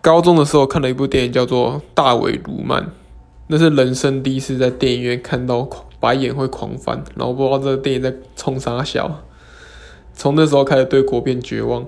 高中的时候看了一部电影叫做《大伟卢曼》，那是人生第一次在电影院看到白眼会狂翻，然后不知道这个电影在冲啥笑。从那时候开始对国片绝望，